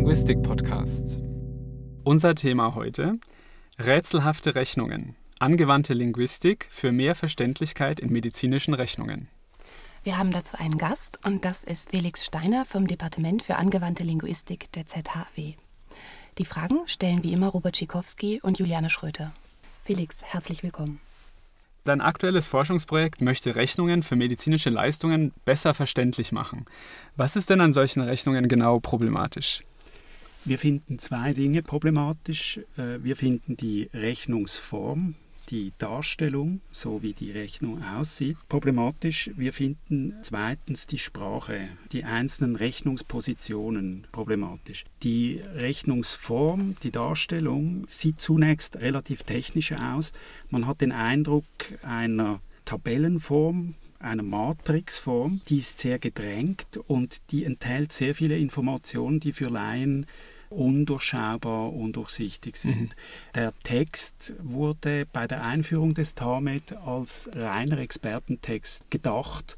Linguistik-Podcasts. Unser Thema heute: Rätselhafte Rechnungen. Angewandte Linguistik für mehr Verständlichkeit in medizinischen Rechnungen. Wir haben dazu einen Gast und das ist Felix Steiner vom Departement für angewandte Linguistik der ZHW. Die Fragen stellen wie immer Robert Schikowski und Juliane Schröter. Felix, herzlich willkommen. Dein aktuelles Forschungsprojekt möchte Rechnungen für medizinische Leistungen besser verständlich machen. Was ist denn an solchen Rechnungen genau problematisch? Wir finden zwei Dinge problematisch. Äh, wir finden die Rechnungsform die Darstellung, so wie die Rechnung aussieht, problematisch. Wir finden zweitens die Sprache, die einzelnen Rechnungspositionen problematisch. Die Rechnungsform, die Darstellung sieht zunächst relativ technisch aus. Man hat den Eindruck einer Tabellenform, einer Matrixform, die ist sehr gedrängt und die enthält sehr viele Informationen, die für Laien undurchschaubar, undurchsichtig sind. Mhm. Der Text wurde bei der Einführung des TAMED als reiner Expertentext gedacht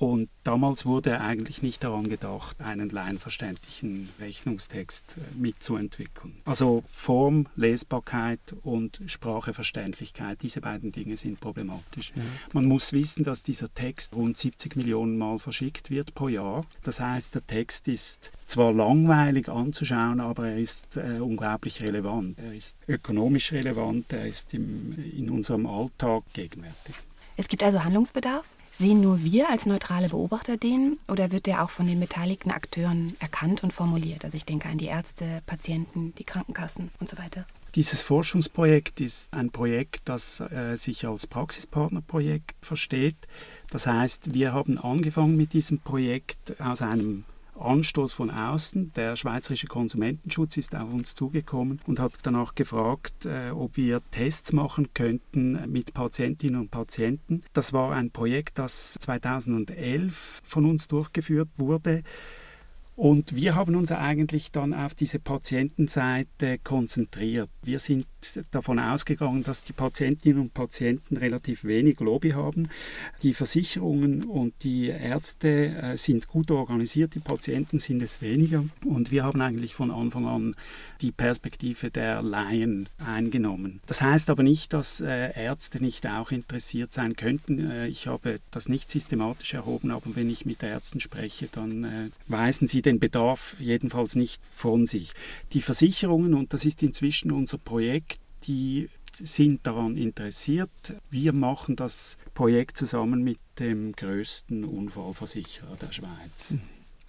und damals wurde eigentlich nicht daran gedacht, einen laienverständlichen Rechnungstext äh, mitzuentwickeln. Also Form, Lesbarkeit und Spracheverständlichkeit, diese beiden Dinge sind problematisch. Ja. Man muss wissen, dass dieser Text rund 70 Millionen Mal verschickt wird pro Jahr. Das heißt, der Text ist zwar langweilig anzuschauen, aber er ist äh, unglaublich relevant. Er ist ökonomisch relevant, er ist im, in unserem Alltag gegenwärtig. Es gibt also Handlungsbedarf? Sehen nur wir als neutrale Beobachter den oder wird der auch von den beteiligten Akteuren erkannt und formuliert? Also ich denke an die Ärzte, Patienten, die Krankenkassen und so weiter. Dieses Forschungsprojekt ist ein Projekt, das äh, sich als Praxispartnerprojekt versteht. Das heißt, wir haben angefangen mit diesem Projekt aus einem Anstoß von außen. Der Schweizerische Konsumentenschutz ist auf uns zugekommen und hat danach gefragt, äh, ob wir Tests machen könnten mit Patientinnen und Patienten. Das war ein Projekt, das 2011 von uns durchgeführt wurde. Und wir haben uns eigentlich dann auf diese Patientenseite konzentriert. Wir sind davon ausgegangen, dass die Patientinnen und Patienten relativ wenig Lobby haben. Die Versicherungen und die Ärzte äh, sind gut organisiert, die Patienten sind es weniger. Und wir haben eigentlich von Anfang an die Perspektive der Laien eingenommen. Das heißt aber nicht, dass äh, Ärzte nicht auch interessiert sein könnten. Äh, ich habe das nicht systematisch erhoben, aber wenn ich mit Ärzten spreche, dann weisen sie den Bedarf jedenfalls nicht von sich. Die Versicherungen, und das ist inzwischen unser Projekt, die sind daran interessiert. Wir machen das Projekt zusammen mit dem größten Unfallversicherer der Schweiz.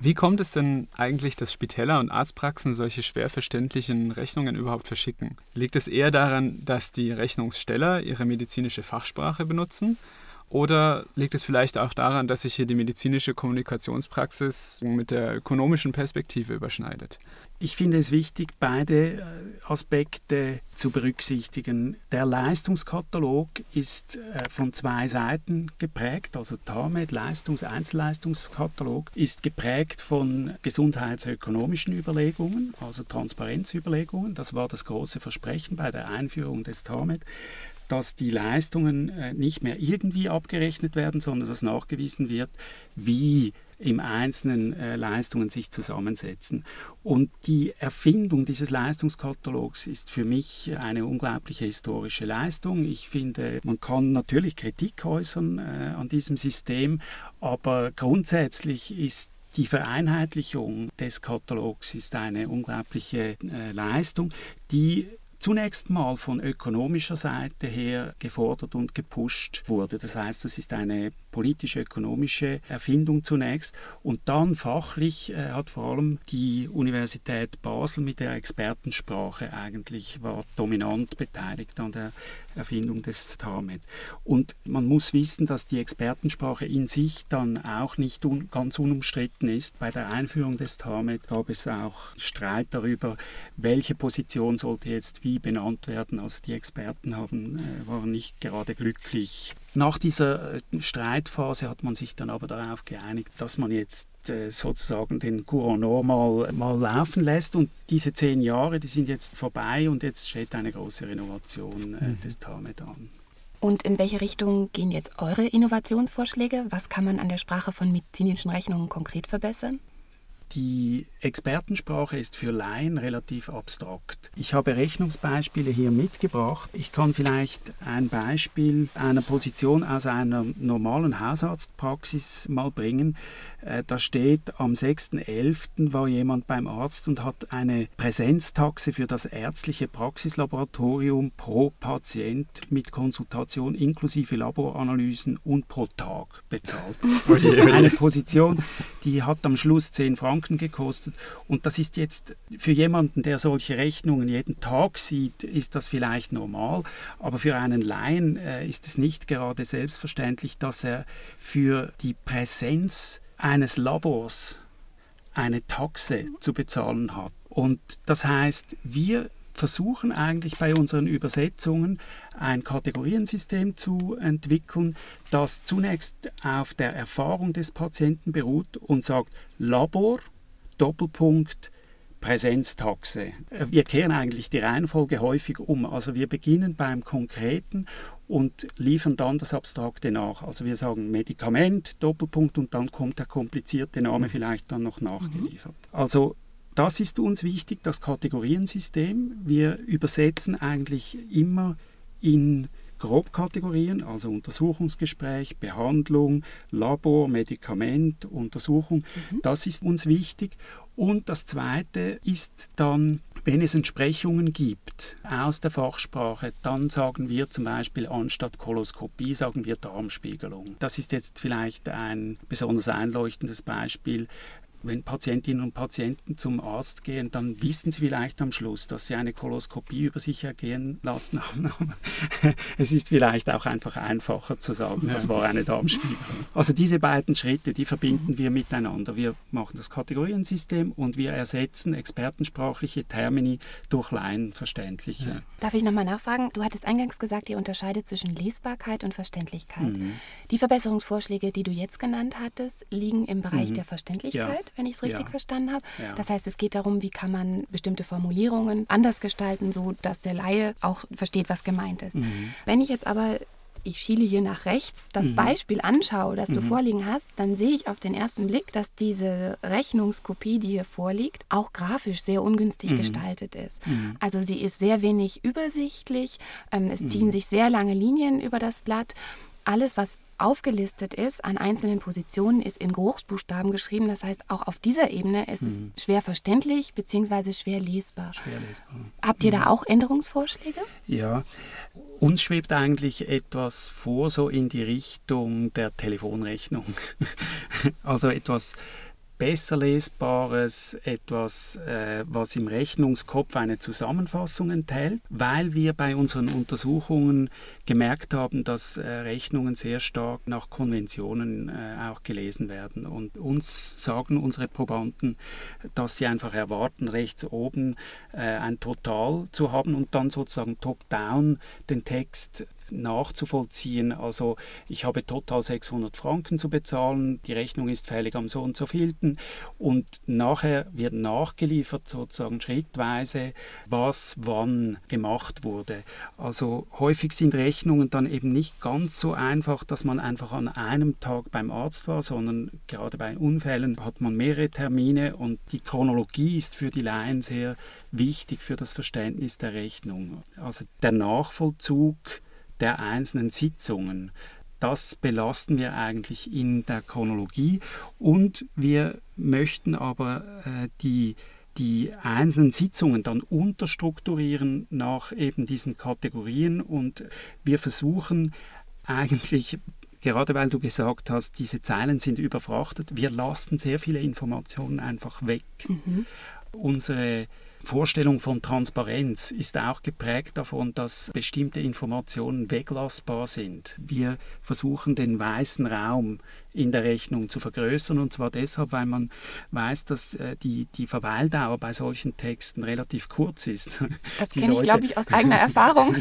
Wie kommt es denn eigentlich, dass Spitäler und Arztpraxen solche schwer verständlichen Rechnungen überhaupt verschicken? Liegt es eher daran, dass die Rechnungssteller ihre medizinische Fachsprache benutzen? Oder liegt es vielleicht auch daran, dass sich hier die medizinische Kommunikationspraxis mit der ökonomischen Perspektive überschneidet? Ich finde es wichtig, beide äh, Aspekte zu berücksichtigen. Der Leistungskatalog ist äh, von zwei Seiten geprägt, also TAMED, Leistungs-, Einzelleistungskatalog, ist geprägt von gesundheitsökonomischen Überlegungen, also Transparenzüberlegungen. Das war das große Versprechen bei der Einführung des TAMED dass die Leistungen äh, nicht mehr irgendwie abgerechnet werden, sondern dass nachgewiesen wird, wie im Einzelnen äh, Leistungen sich zusammensetzen. Und die Erfindung dieses Leistungskatalogs ist für mich eine unglaubliche historische Leistung. Ich finde, man kann natürlich Kritik äußern äh, an diesem System, aber grundsätzlich ist die Vereinheitlichung des Katalogs ist eine unglaubliche äh, Leistung, die zunächst mal von ökonomischer Seite her gefordert und gepusht wurde. Das heißt, das ist eine politische, ökonomische Erfindung zunächst und dann fachlich äh, hat vor allem die Universität Basel mit der Expertensprache eigentlich war dominant beteiligt an der Erfindung des TAMED. Und man muss wissen, dass die Expertensprache in sich dann auch nicht un ganz unumstritten ist. Bei der Einführung des TAMED gab es auch Streit darüber, welche Position sollte jetzt wie benannt werden. Also die Experten haben, äh, waren nicht gerade glücklich. Nach dieser äh, Streitphase hat man sich dann aber darauf geeinigt, dass man jetzt äh, sozusagen den Courant normal mal laufen lässt. Und diese zehn Jahre, die sind jetzt vorbei und jetzt steht eine große Renovation äh, mhm. des TAMED an. Und in welche Richtung gehen jetzt eure Innovationsvorschläge? Was kann man an der Sprache von medizinischen Rechnungen konkret verbessern? Die Expertensprache ist für Laien relativ abstrakt. Ich habe Rechnungsbeispiele hier mitgebracht. Ich kann vielleicht ein Beispiel einer Position aus einer normalen Hausarztpraxis mal bringen. Äh, da steht, am 6.11. war jemand beim Arzt und hat eine Präsenztaxe für das ärztliche Praxislaboratorium pro Patient mit Konsultation inklusive Laboranalysen und pro Tag bezahlt. Das ist eine Position, die hat am Schluss 10 Franken gekostet und das ist jetzt für jemanden, der solche Rechnungen jeden Tag sieht, ist das vielleicht normal, aber für einen Laien äh, ist es nicht gerade selbstverständlich, dass er für die Präsenz eines Labors eine Taxe zu bezahlen hat. Und das heißt, wir versuchen eigentlich bei unseren Übersetzungen ein Kategoriensystem zu entwickeln, das zunächst auf der Erfahrung des Patienten beruht und sagt Labor, Doppelpunkt, Präsenztaxe. Wir kehren eigentlich die Reihenfolge häufig um. Also wir beginnen beim Konkreten und liefern dann das Abstrakte nach. Also wir sagen Medikament, Doppelpunkt und dann kommt der komplizierte Name mhm. vielleicht dann noch nachgeliefert. Mhm. Also das ist uns wichtig, das Kategoriensystem. Wir übersetzen eigentlich immer in Grobkategorien, also Untersuchungsgespräch, Behandlung, Labor, Medikament, Untersuchung. Mhm. Das ist uns wichtig. Und das Zweite ist dann, wenn es Entsprechungen gibt aus der Fachsprache, dann sagen wir zum Beispiel anstatt Koloskopie, sagen wir Darmspiegelung. Das ist jetzt vielleicht ein besonders einleuchtendes Beispiel wenn Patientinnen und Patienten zum Arzt gehen, dann wissen sie vielleicht am Schluss, dass sie eine Koloskopie über sich ergehen lassen haben. es ist vielleicht auch einfach einfacher zu sagen, das war eine Darmspiegelung. Also diese beiden Schritte, die verbinden wir miteinander. Wir machen das Kategoriensystem und wir ersetzen expertensprachliche Termini durch laienverständliche. Ja. Darf ich nochmal nachfragen? Du hattest eingangs gesagt, ihr unterscheidet zwischen Lesbarkeit und Verständlichkeit. Mhm. Die Verbesserungsvorschläge, die du jetzt genannt hattest, liegen im Bereich mhm. der Verständlichkeit. Ja wenn ich es richtig ja. verstanden habe. Ja. Das heißt, es geht darum, wie kann man bestimmte Formulierungen anders gestalten, so dass der Laie auch versteht, was gemeint ist. Mhm. Wenn ich jetzt aber ich schiele hier nach rechts, das mhm. Beispiel anschaue, das du mhm. vorliegen hast, dann sehe ich auf den ersten Blick, dass diese Rechnungskopie, die hier vorliegt, auch grafisch sehr ungünstig mhm. gestaltet ist. Mhm. Also sie ist sehr wenig übersichtlich, ähm, es ziehen mhm. sich sehr lange Linien über das Blatt. Alles, was aufgelistet ist an einzelnen Positionen, ist in Großbuchstaben geschrieben. Das heißt, auch auf dieser Ebene ist es mhm. schwer verständlich bzw. schwer lesbar. Schwer lesbar. Habt ihr mhm. da auch Änderungsvorschläge? Ja, uns schwebt eigentlich etwas vor, so in die Richtung der Telefonrechnung. also etwas besser lesbares, etwas, äh, was im Rechnungskopf eine Zusammenfassung enthält, weil wir bei unseren Untersuchungen gemerkt haben, dass äh, Rechnungen sehr stark nach Konventionen äh, auch gelesen werden. Und uns sagen unsere Probanden, dass sie einfach erwarten, rechts oben äh, ein Total zu haben und dann sozusagen top-down den Text nachzuvollziehen. Also ich habe total 600 Franken zu bezahlen, die Rechnung ist fällig am so und so vielten und nachher wird nachgeliefert sozusagen schrittweise, was wann gemacht wurde. Also häufig sind Rechnungen dann eben nicht ganz so einfach, dass man einfach an einem Tag beim Arzt war, sondern gerade bei Unfällen hat man mehrere Termine und die Chronologie ist für die Laien sehr wichtig für das Verständnis der Rechnung. Also der Nachvollzug der einzelnen Sitzungen. Das belasten wir eigentlich in der Chronologie und wir möchten aber äh, die die einzelnen Sitzungen dann unterstrukturieren nach eben diesen Kategorien und wir versuchen eigentlich gerade weil du gesagt hast, diese Zeilen sind überfrachtet, wir lassen sehr viele Informationen einfach weg. Mhm. Unsere Vorstellung von Transparenz ist auch geprägt davon, dass bestimmte Informationen weglassbar sind. Wir versuchen den weißen Raum in der Rechnung zu vergrößern. Und zwar deshalb, weil man weiß, dass äh, die, die Verweildauer bei solchen Texten relativ kurz ist. Das kenne ich, glaube ich, aus eigener Erfahrung.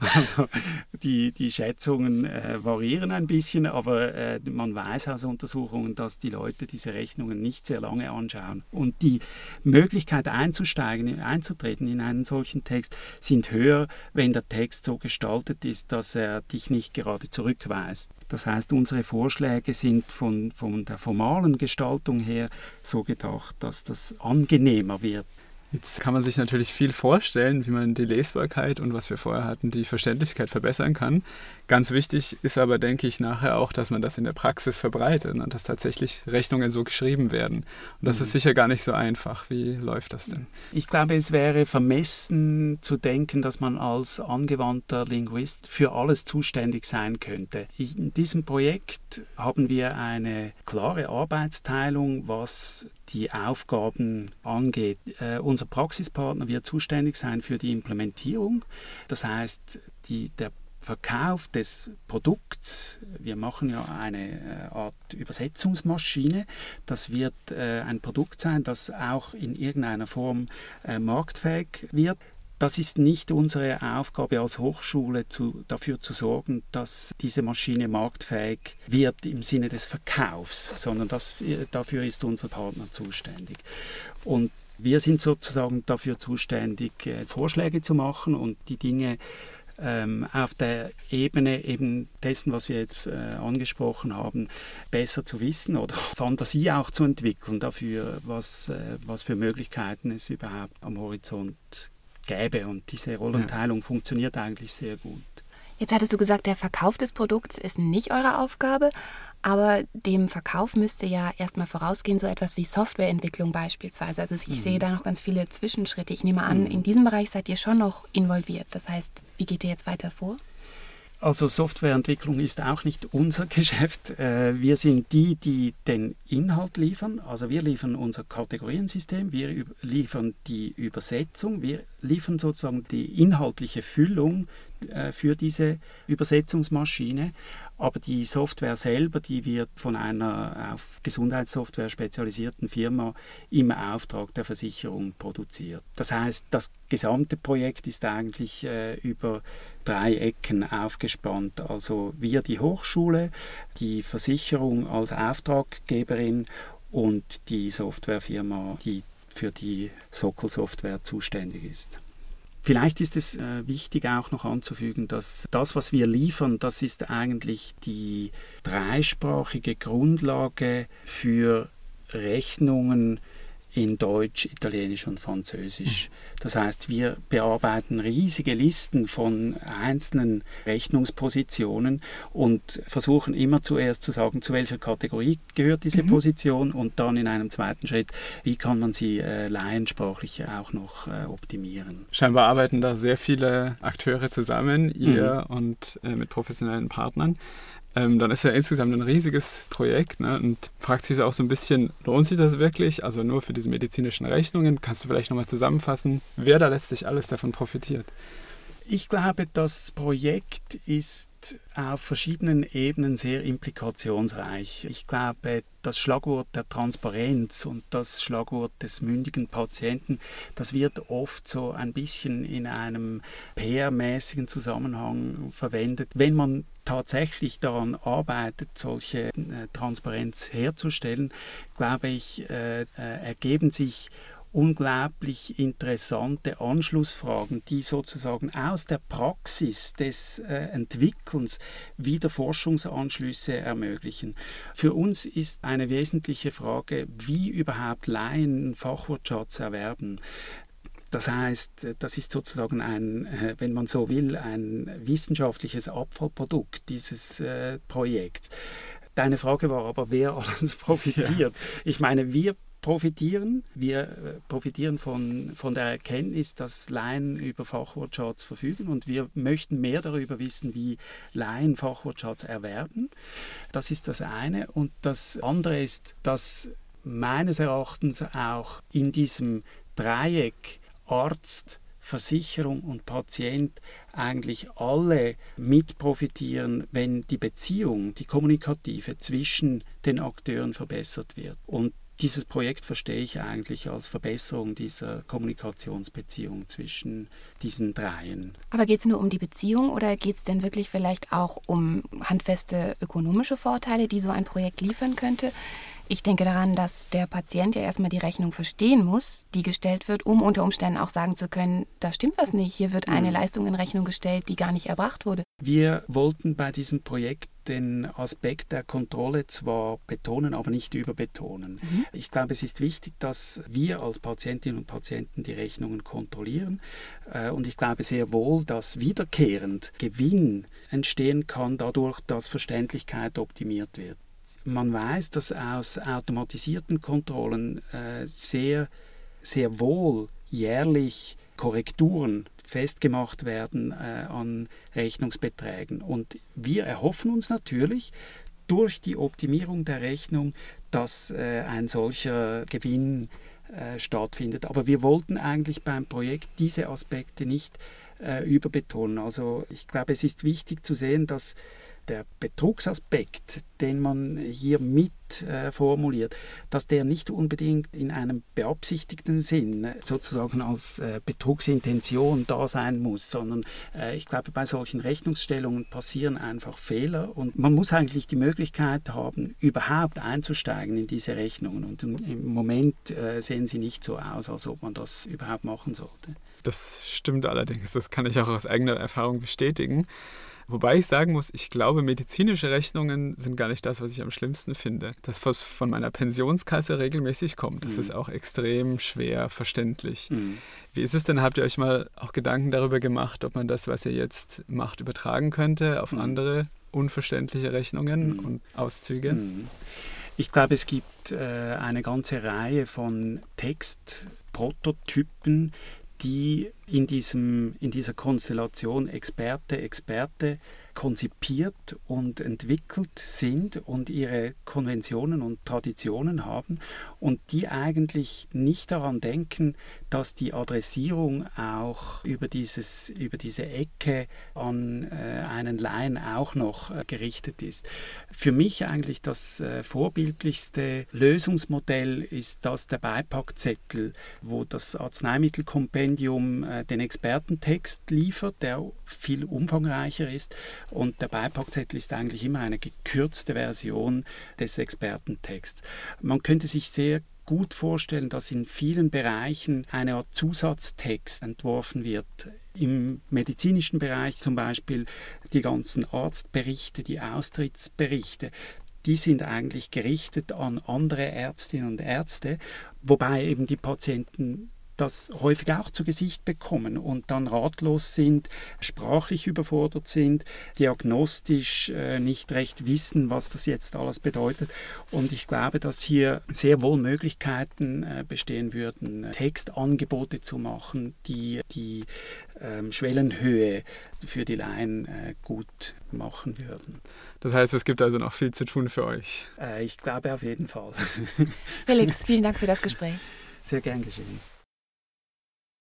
also die, die Schätzungen äh, variieren ein bisschen, aber äh, man weiß aus Untersuchungen, dass die Leute diese Rechnungen nicht sehr lange anschauen. Und die Möglichkeit einzusteigen, einzutreten in einen solchen Text sind höher, wenn der Text so gestaltet ist, dass er dich nicht gerade zurückweist. Das heißt, unsere Vorschläge sind von, von der formalen Gestaltung her so gedacht, dass das angenehmer wird. Jetzt kann man sich natürlich viel vorstellen, wie man die Lesbarkeit und was wir vorher hatten, die Verständlichkeit verbessern kann. Ganz wichtig ist aber, denke ich, nachher auch, dass man das in der Praxis verbreitet und dass tatsächlich Rechnungen so geschrieben werden. Und das mhm. ist sicher gar nicht so einfach. Wie läuft das denn? Ich glaube, es wäre vermessen zu denken, dass man als angewandter Linguist für alles zuständig sein könnte. In diesem Projekt haben wir eine klare Arbeitsteilung, was die Aufgaben angeht. Äh, unser Praxispartner wird zuständig sein für die Implementierung. Das heißt, die, der Verkauf des Produkts, wir machen ja eine äh, Art Übersetzungsmaschine, das wird äh, ein Produkt sein, das auch in irgendeiner Form äh, marktfähig wird. Das ist nicht unsere Aufgabe als Hochschule, zu, dafür zu sorgen, dass diese Maschine marktfähig wird im Sinne des Verkaufs, sondern das, dafür ist unser Partner zuständig. Und wir sind sozusagen dafür zuständig, äh, Vorschläge zu machen und die Dinge ähm, auf der Ebene eben dessen, was wir jetzt äh, angesprochen haben, besser zu wissen oder Fantasie auch zu entwickeln dafür, was, äh, was für Möglichkeiten es überhaupt am Horizont gäbe. Und diese Rollenteilung ja. funktioniert eigentlich sehr gut. Jetzt hattest du gesagt, der Verkauf des Produkts ist nicht eure Aufgabe, aber dem Verkauf müsste ja erstmal vorausgehen, so etwas wie Softwareentwicklung beispielsweise. Also ich mhm. sehe da noch ganz viele Zwischenschritte. Ich nehme an, mhm. in diesem Bereich seid ihr schon noch involviert. Das heißt, wie geht ihr jetzt weiter vor? Also Softwareentwicklung ist auch nicht unser Geschäft. Äh, wir sind die, die den Inhalt liefern. Also wir liefern unser Kategoriensystem, wir liefern die Übersetzung, wir liefern sozusagen die inhaltliche Füllung äh, für diese Übersetzungsmaschine. Aber die Software selber, die wird von einer auf Gesundheitssoftware spezialisierten Firma im Auftrag der Versicherung produziert. Das heißt, das gesamte Projekt ist eigentlich äh, über drei Ecken aufgespannt. Also wir die Hochschule, die Versicherung als Auftraggeberin und die Softwarefirma, die für die Sockel-Software zuständig ist. Vielleicht ist es äh, wichtig auch noch anzufügen, dass das, was wir liefern, das ist eigentlich die dreisprachige Grundlage für Rechnungen in Deutsch, Italienisch und Französisch. Das heißt, wir bearbeiten riesige Listen von einzelnen Rechnungspositionen und versuchen immer zuerst zu sagen, zu welcher Kategorie gehört diese mhm. Position und dann in einem zweiten Schritt, wie kann man sie äh, laiensprachlich auch noch äh, optimieren. Scheinbar arbeiten da sehr viele Akteure zusammen, ihr mhm. und äh, mit professionellen Partnern ähm, dann ist ja insgesamt ein riesiges Projekt ne? und fragt sich auch so ein bisschen, lohnt sich das wirklich? Also nur für diese medizinischen Rechnungen. Kannst du vielleicht nochmal zusammenfassen, wer da letztlich alles davon profitiert? Ich glaube, das Projekt ist auf verschiedenen Ebenen sehr implikationsreich. Ich glaube, das Schlagwort der Transparenz und das Schlagwort des mündigen Patienten, das wird oft so ein bisschen in einem PR-mäßigen Zusammenhang verwendet. Wenn man tatsächlich daran arbeitet, solche äh, Transparenz herzustellen, glaube ich, äh, äh, ergeben sich unglaublich interessante Anschlussfragen, die sozusagen aus der Praxis des Entwickelns wieder Forschungsanschlüsse ermöglichen. Für uns ist eine wesentliche Frage, wie überhaupt Laien Fachwortschatz erwerben. Das heißt, das ist sozusagen ein, äh, wenn man so will, ein wissenschaftliches Abfallprodukt dieses äh, Projekts. Deine Frage war aber, wer alles profitiert. Ja. Ich meine, wir profitieren. Wir äh, profitieren von, von der Erkenntnis, dass Laien über Fachwortschatz verfügen und wir möchten mehr darüber wissen, wie Laien Fachwortschatz erwerben. Das ist das eine. Und das andere ist, dass meines Erachtens auch in diesem Dreieck Arzt, Versicherung und Patient eigentlich alle mit profitieren, wenn die Beziehung, die kommunikative zwischen den Akteuren verbessert wird. Und dieses Projekt verstehe ich eigentlich als Verbesserung dieser Kommunikationsbeziehung zwischen diesen dreien. Aber geht es nur um die Beziehung oder geht es denn wirklich vielleicht auch um handfeste ökonomische Vorteile, die so ein Projekt liefern könnte? Ich denke daran, dass der Patient ja erstmal die Rechnung verstehen muss, die gestellt wird, um unter Umständen auch sagen zu können, da stimmt was nicht, hier wird eine mhm. Leistung in Rechnung gestellt, die gar nicht erbracht wurde. Wir wollten bei diesem Projekt den Aspekt der Kontrolle zwar betonen, aber nicht überbetonen. Mhm. Ich glaube, es ist wichtig, dass wir als Patientinnen und Patienten die Rechnungen kontrollieren. Äh, und ich glaube sehr wohl, dass wiederkehrend Gewinn entstehen kann dadurch, dass Verständlichkeit optimiert wird. Man weiß, dass aus automatisierten Kontrollen äh, sehr, sehr wohl jährlich Korrekturen festgemacht werden äh, an Rechnungsbeträgen. Und wir erhoffen uns natürlich durch die Optimierung der Rechnung, dass äh, ein solcher Gewinn äh, stattfindet. Aber wir wollten eigentlich beim Projekt diese Aspekte nicht äh, überbetonen. Also ich glaube, es ist wichtig zu sehen, dass der Betrugsaspekt, den man hier mit äh, formuliert, dass der nicht unbedingt in einem beabsichtigten Sinn sozusagen als äh, Betrugsintention da sein muss, sondern äh, ich glaube, bei solchen Rechnungsstellungen passieren einfach Fehler und man muss eigentlich die Möglichkeit haben, überhaupt einzusteigen in diese Rechnungen und im Moment äh, sehen sie nicht so aus, als ob man das überhaupt machen sollte. Das stimmt allerdings, das kann ich auch aus eigener Erfahrung bestätigen. Wobei ich sagen muss, ich glaube, medizinische Rechnungen sind gar nicht das, was ich am schlimmsten finde. Das, was von meiner Pensionskasse regelmäßig kommt, das mhm. ist auch extrem schwer verständlich. Mhm. Wie ist es denn? Habt ihr euch mal auch Gedanken darüber gemacht, ob man das, was ihr jetzt macht, übertragen könnte auf mhm. andere unverständliche Rechnungen mhm. und Auszüge? Mhm. Ich glaube, es gibt äh, eine ganze Reihe von Textprototypen, die in, diesem, in dieser Konstellation Experte, Experte konzipiert und entwickelt sind und ihre Konventionen und Traditionen haben und die eigentlich nicht daran denken, dass die Adressierung auch über, dieses, über diese Ecke an äh, einen Laien auch noch äh, gerichtet ist. Für mich eigentlich das äh, vorbildlichste Lösungsmodell ist das der Beipackzettel, wo das Arzneimittelkompendium äh, den Expertentext liefert, der viel umfangreicher ist und der Beipackzettel ist eigentlich immer eine gekürzte Version des Expertentexts. Man könnte sich sehr gut vorstellen, dass in vielen Bereichen eine Art Zusatztext entworfen wird. Im medizinischen Bereich zum Beispiel die ganzen Arztberichte, die Austrittsberichte, die sind eigentlich gerichtet an andere Ärztinnen und Ärzte, wobei eben die Patienten das häufig auch zu Gesicht bekommen und dann ratlos sind, sprachlich überfordert sind, diagnostisch äh, nicht recht wissen, was das jetzt alles bedeutet. Und ich glaube, dass hier sehr wohl Möglichkeiten äh, bestehen würden, Textangebote zu machen, die die ähm, Schwellenhöhe für die Laien äh, gut machen würden. Das heißt, es gibt also noch viel zu tun für euch. Äh, ich glaube auf jeden Fall. Felix, vielen Dank für das Gespräch. Sehr gern geschehen.